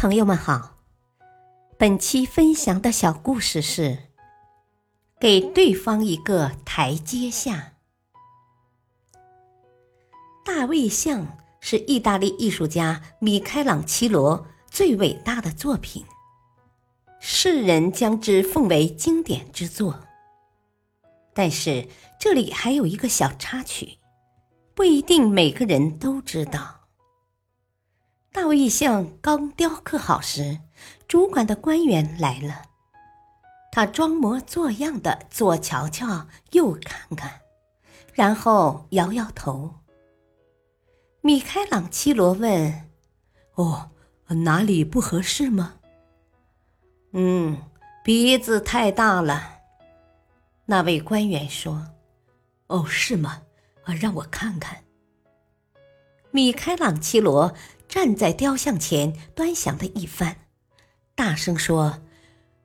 朋友们好，本期分享的小故事是：给对方一个台阶下。大卫像是意大利艺术家米开朗基罗最伟大的作品，世人将之奉为经典之作。但是这里还有一个小插曲，不一定每个人都知道。大卫像刚雕刻好时，主管的官员来了。他装模作样的左瞧瞧，右看看，然后摇摇头。米开朗基罗问：“哦，哪里不合适吗？”“嗯，鼻子太大了。”那位官员说。“哦，是吗？啊，让我看看。”米开朗基罗。站在雕像前端详了一番，大声说：“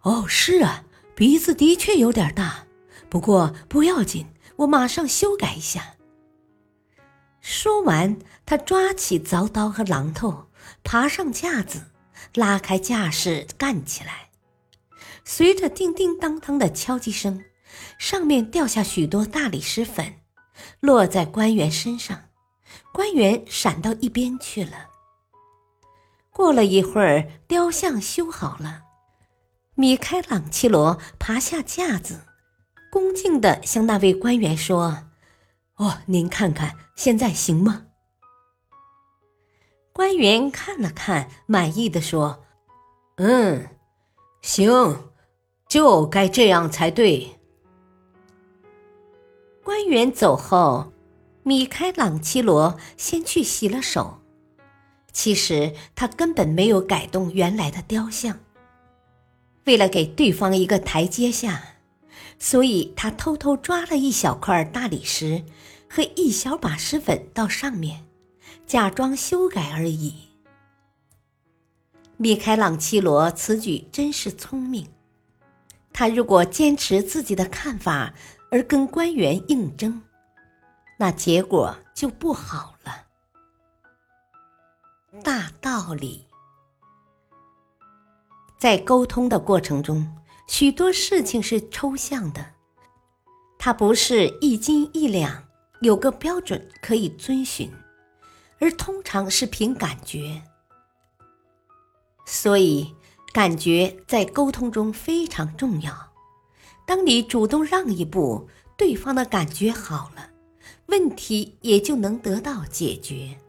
哦，是啊，鼻子的确有点大，不过不要紧，我马上修改一下。”说完，他抓起凿刀和榔头，爬上架子，拉开架势干起来。随着叮叮当当的敲击声，上面掉下许多大理石粉，落在官员身上，官员闪到一边去了。过了一会儿，雕像修好了。米开朗基罗爬下架子，恭敬地向那位官员说：“哦，您看看，现在行吗？”官员看了看，满意的说：“嗯，行，就该这样才对。”官员走后，米开朗基罗先去洗了手。其实他根本没有改动原来的雕像。为了给对方一个台阶下，所以他偷偷抓了一小块大理石和一小把石粉到上面，假装修改而已。米开朗基罗此举真是聪明。他如果坚持自己的看法而跟官员应征，那结果就不好。大道理，在沟通的过程中，许多事情是抽象的，它不是一斤一两，有个标准可以遵循，而通常是凭感觉。所以，感觉在沟通中非常重要。当你主动让一步，对方的感觉好了，问题也就能得到解决。